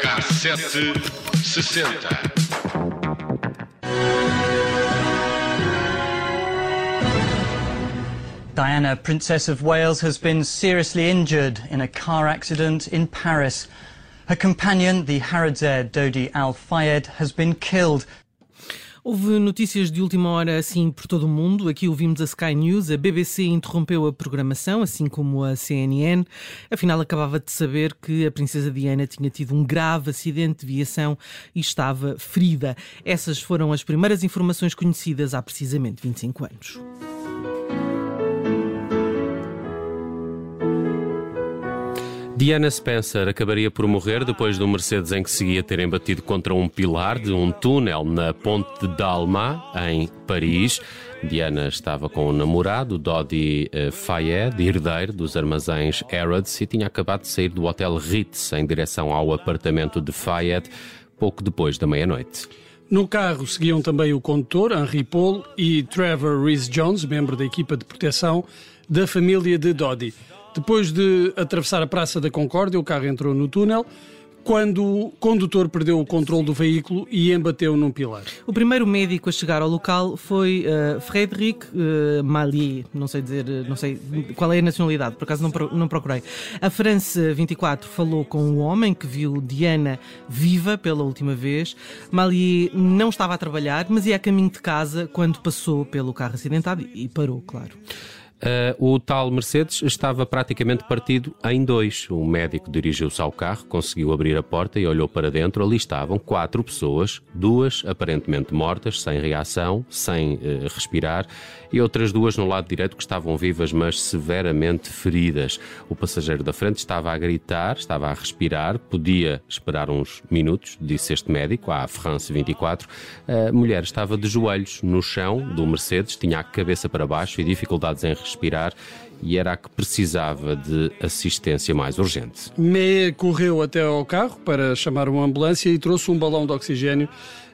Cassete sessenta. Diana, Princess of Wales, has been seriously injured in a car accident in Paris. Her companion, the heir Dodi Al Fayed, has been killed. Houve notícias de última hora assim por todo o mundo. Aqui ouvimos a Sky News, a BBC interrompeu a programação, assim como a CNN. Afinal, acabava de saber que a Princesa Diana tinha tido um grave acidente de viação e estava ferida. Essas foram as primeiras informações conhecidas há precisamente 25 anos. Diana Spencer acabaria por morrer depois do Mercedes em que seguia terem batido contra um pilar de um túnel na Ponte d'Alma, em Paris. Diana estava com o namorado, Dodi eh, Fayed, herdeiro dos armazéns Harrods, e tinha acabado de sair do Hotel Ritz em direção ao apartamento de Fayed, pouco depois da meia-noite. No carro seguiam também o condutor, Henry Paul, e Trevor Rhys Jones, membro da equipa de proteção da família de Dodi. Depois de atravessar a Praça da Concórdia, o carro entrou no túnel quando o condutor perdeu o controle do veículo e embateu num pilar. O primeiro médico a chegar ao local foi uh, Frédéric uh, Malier, não sei dizer, não sei qual é a nacionalidade, por acaso não, não procurei. A France 24 falou com o homem que viu Diana viva pela última vez. Malier não estava a trabalhar, mas ia a caminho de casa quando passou pelo carro acidentado e parou, claro. Uh, o tal Mercedes estava praticamente partido em dois. O médico dirigiu-se ao carro, conseguiu abrir a porta e olhou para dentro. Ali estavam quatro pessoas, duas aparentemente mortas, sem reação, sem uh, respirar, e outras duas no lado direito que estavam vivas, mas severamente feridas. O passageiro da frente estava a gritar, estava a respirar, podia esperar uns minutos, disse este médico, à France 24. A mulher estava de joelhos no chão do Mercedes, tinha a cabeça para baixo e dificuldades em respirar respirar e era a que precisava de assistência mais urgente. Meia correu até ao carro para chamar uma ambulância e trouxe um balão de oxigênio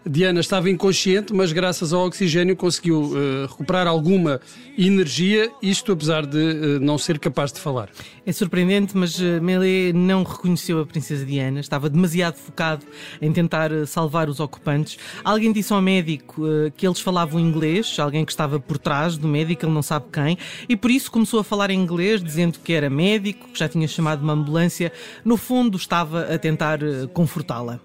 Diana estava inconsciente, mas graças ao oxigênio conseguiu uh, recuperar alguma energia, isto apesar de uh, não ser capaz de falar. É surpreendente, mas uh, Melé não reconheceu a princesa Diana, estava demasiado focado em tentar salvar os ocupantes. Alguém disse ao médico que eles falavam inglês, alguém que estava por trás do médico, ele não sabe quem, e por isso começou a falar em inglês, dizendo que era médico, que já tinha chamado uma ambulância. No fundo, estava a tentar confortá-la.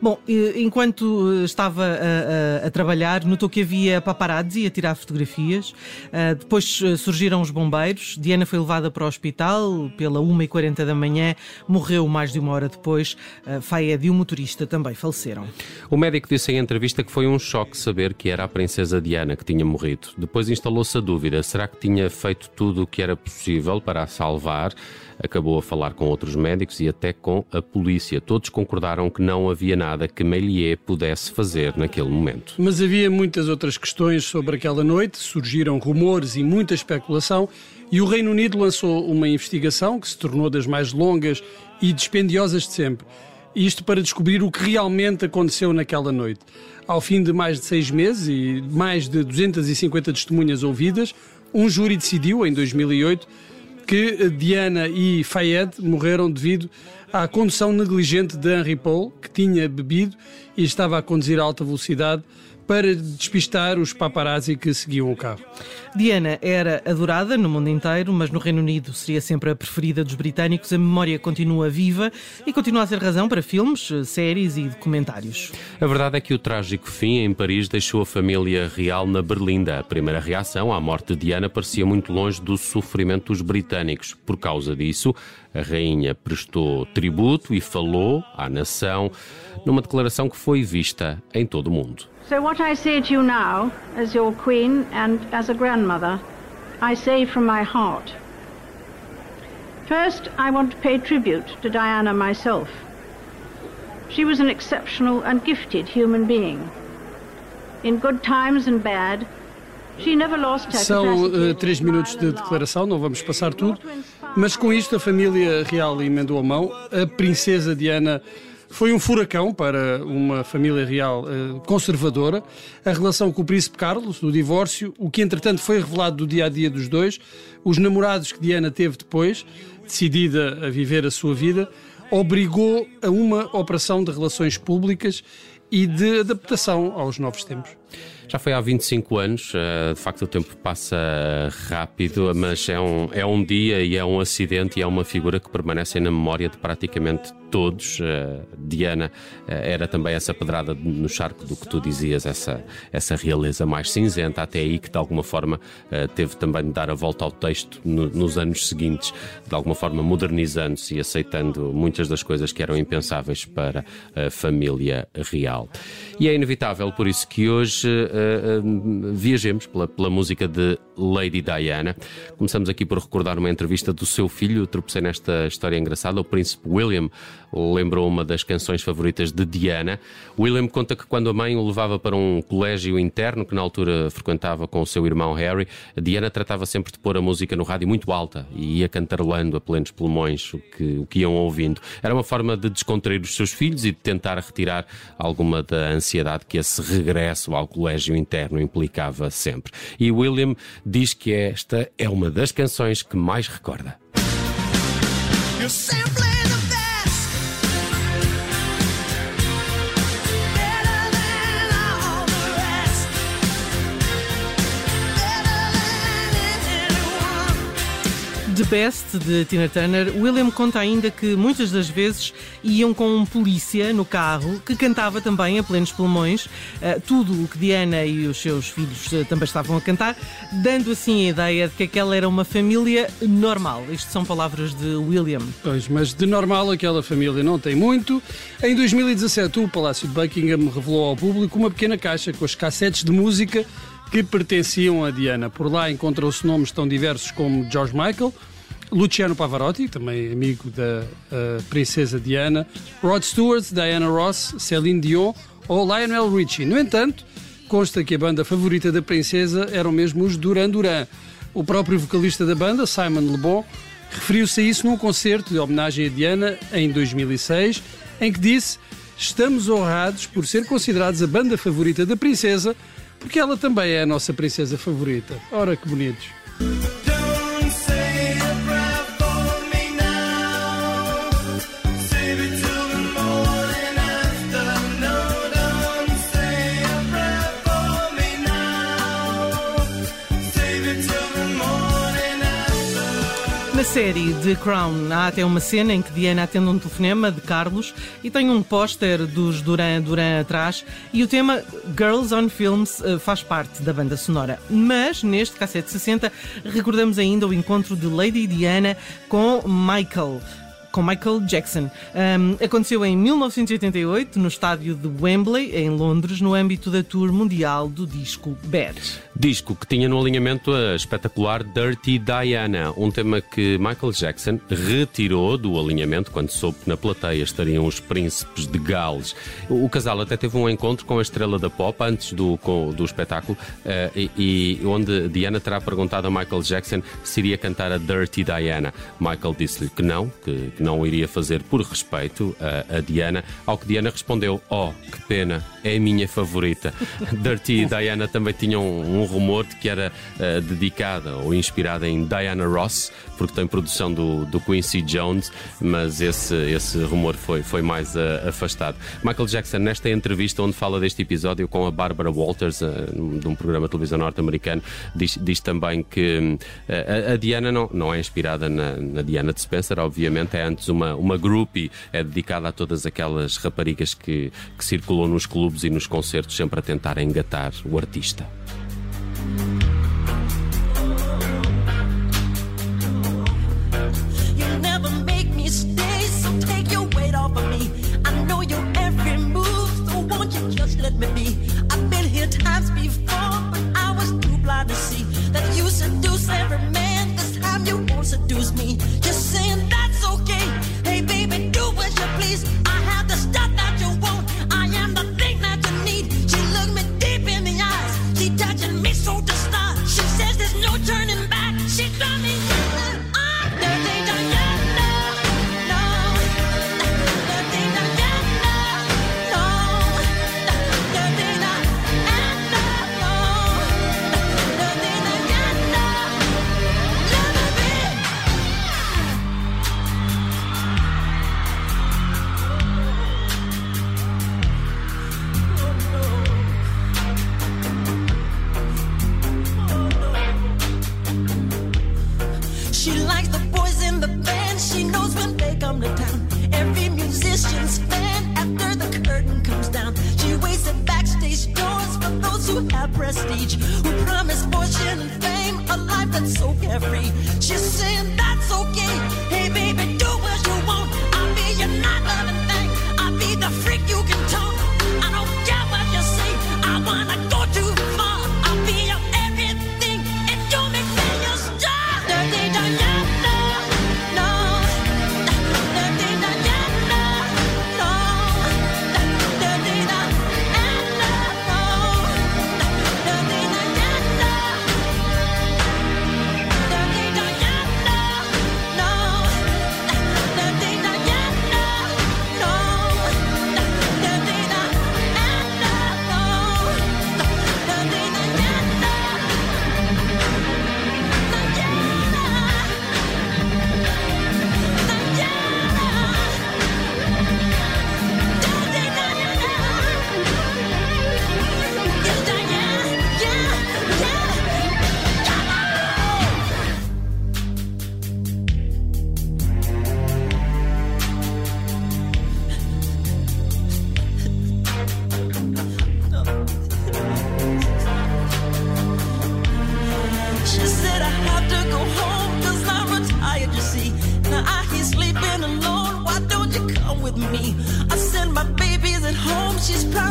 Bom, enquanto estava a, a, a, trabalhar, notou que havia paparazzi a tirar fotografias. Uh, depois uh, surgiram os bombeiros. Diana foi levada para o hospital pela 1h40 da manhã, morreu mais de uma hora depois. Uh, Fayed e o motorista também faleceram. O médico disse em entrevista que foi um choque saber que era a princesa Diana que tinha morrido. Depois instalou-se a dúvida: será que tinha feito tudo o que era possível para a salvar? Acabou a falar com outros médicos e até com a polícia. Todos concordaram que não havia nada que Meilier pudesse fazer naquele momento. Mas havia muitas outras questões sobre aquela noite, surgiram rumores e muita especulação, e o Reino Unido lançou uma investigação que se tornou das mais longas e dispendiosas de sempre. Isto para descobrir o que realmente aconteceu naquela noite. Ao fim de mais de seis meses e mais de 250 testemunhas ouvidas, um júri decidiu, em 2008, que Diana e Fayed morreram devido à condução negligente de Henry Paul, que tinha bebido e estava a conduzir a alta velocidade para despistar os paparazzi que seguiam o carro. Diana era adorada no mundo inteiro, mas no Reino Unido seria sempre a preferida dos britânicos. A memória continua viva e continua a ser razão para filmes, séries e documentários. A verdade é que o trágico fim em Paris deixou a família real na Berlinda. A primeira reação à morte de Diana parecia muito longe do sofrimento dos britânicos. Por causa disso, a rainha prestou tributo e falou à nação numa declaração que foi vista em todo o mundo. So, what I say to you now, as your queen and as a grandmother, I say from my heart. First, I want to pay tribute to Diana myself. She was an exceptional and gifted human being. In good times and bad, she never lost her São uh, três minutos de declaração, não vamos passar tudo, mas com isto a família real emendou a mão. A princesa Diana Foi um furacão para uma família real uh, conservadora. A relação com o príncipe Carlos, do divórcio, o que entretanto foi revelado do dia a dia dos dois, os namorados que Diana teve depois, decidida a viver a sua vida, obrigou a uma operação de relações públicas e de adaptação aos novos tempos. Já foi há 25 anos, eh, de facto o tempo passa rápido, mas é um, é um dia e é um acidente e é uma figura que permanece na memória de praticamente todos. Eh, Diana eh, era também essa pedrada no charco do que tu dizias, essa, essa realeza mais cinzenta, até aí que de alguma forma teve também de dar a volta ao texto nos anos seguintes, de alguma forma modernizando-se e aceitando muitas das coisas que eram impensáveis para a família real. E é inevitável, por isso que hoje uh, viajemos pela, pela, música de Lady Diana. Começamos aqui por recordar uma entrevista do seu filho. Tropecei nesta história engraçada. O príncipe William lembrou uma das canções favoritas de Diana. William conta que quando a mãe o levava para um colégio interno, que na altura frequentava com o seu irmão Harry, Diana tratava sempre de pôr a música no rádio muito alta e ia cantarolando a plenos pulmões o que, o que iam ouvindo. Era uma forma de descontrair os seus filhos e de tentar retirar alguma da ansiedade que esse regresso ao colégio interno implicava sempre. E William diz que esta é uma das canções que mais recorda. Best de Tina Turner, William conta ainda que muitas das vezes iam com um polícia no carro que cantava também a plenos pulmões uh, tudo o que Diana e os seus filhos uh, também estavam a cantar, dando assim a ideia de que aquela era uma família normal. Isto são palavras de William. Pois, mas de normal aquela família não tem muito. Em 2017, o Palácio de Buckingham revelou ao público uma pequena caixa com os cassetes de música que pertenciam a Diana. Por lá encontram-se nomes tão diversos como George Michael, Luciano Pavarotti, também amigo da princesa Diana, Rod Stewart, Diana Ross, Celine Dion ou Lionel Richie. No entanto, consta que a banda favorita da princesa eram mesmo os Duran Duran. O próprio vocalista da banda, Simon Le Bon, referiu-se a isso num concerto de homenagem a Diana em 2006, em que disse: Estamos honrados por ser considerados a banda favorita da princesa porque ela também é a nossa princesa favorita. Ora que bonitos. Série The Crown há até uma cena em que Diana atende um telefonema de Carlos e tem um póster dos Duran Duran atrás e o tema Girls on Films eh, faz parte da banda sonora. Mas neste cassete 60 recordamos ainda o encontro de Lady Diana com Michael com Michael Jackson. Um, aconteceu em 1988 no estádio de Wembley, em Londres, no âmbito da tour mundial do disco Bad. Disco que tinha no alinhamento a espetacular Dirty Diana, um tema que Michael Jackson retirou do alinhamento quando soube que na plateia estariam os príncipes de Gales. O casal até teve um encontro com a estrela da pop antes do, com, do espetáculo uh, e, e, onde Diana terá perguntado a Michael Jackson se iria cantar a Dirty Diana. Michael disse-lhe que não, que, que não iria fazer por respeito a, a Diana, ao que Diana respondeu: Oh, que pena, é a minha favorita. Dirty Diana também tinha um, um rumor de que era uh, dedicada ou inspirada em Diana Ross, porque tem produção do, do Quincy Jones, mas esse, esse rumor foi, foi mais uh, afastado. Michael Jackson, nesta entrevista onde fala deste episódio com a Barbara Walters, uh, de um programa de televisão norte-americano, diz, diz, também que a, a, Diana não, não é inspirada na, na Diana de Spencer, obviamente, é antes uma, uma groupie, é dedicada a todas aquelas raparigas que, que circulam nos clubes e nos concertos, sempre a tentar engatar o artista. Excuse me,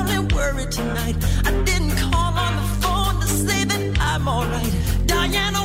only worry tonight. I didn't call on the phone to say that I'm alright. Diana,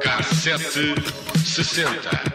Cassete sessenta.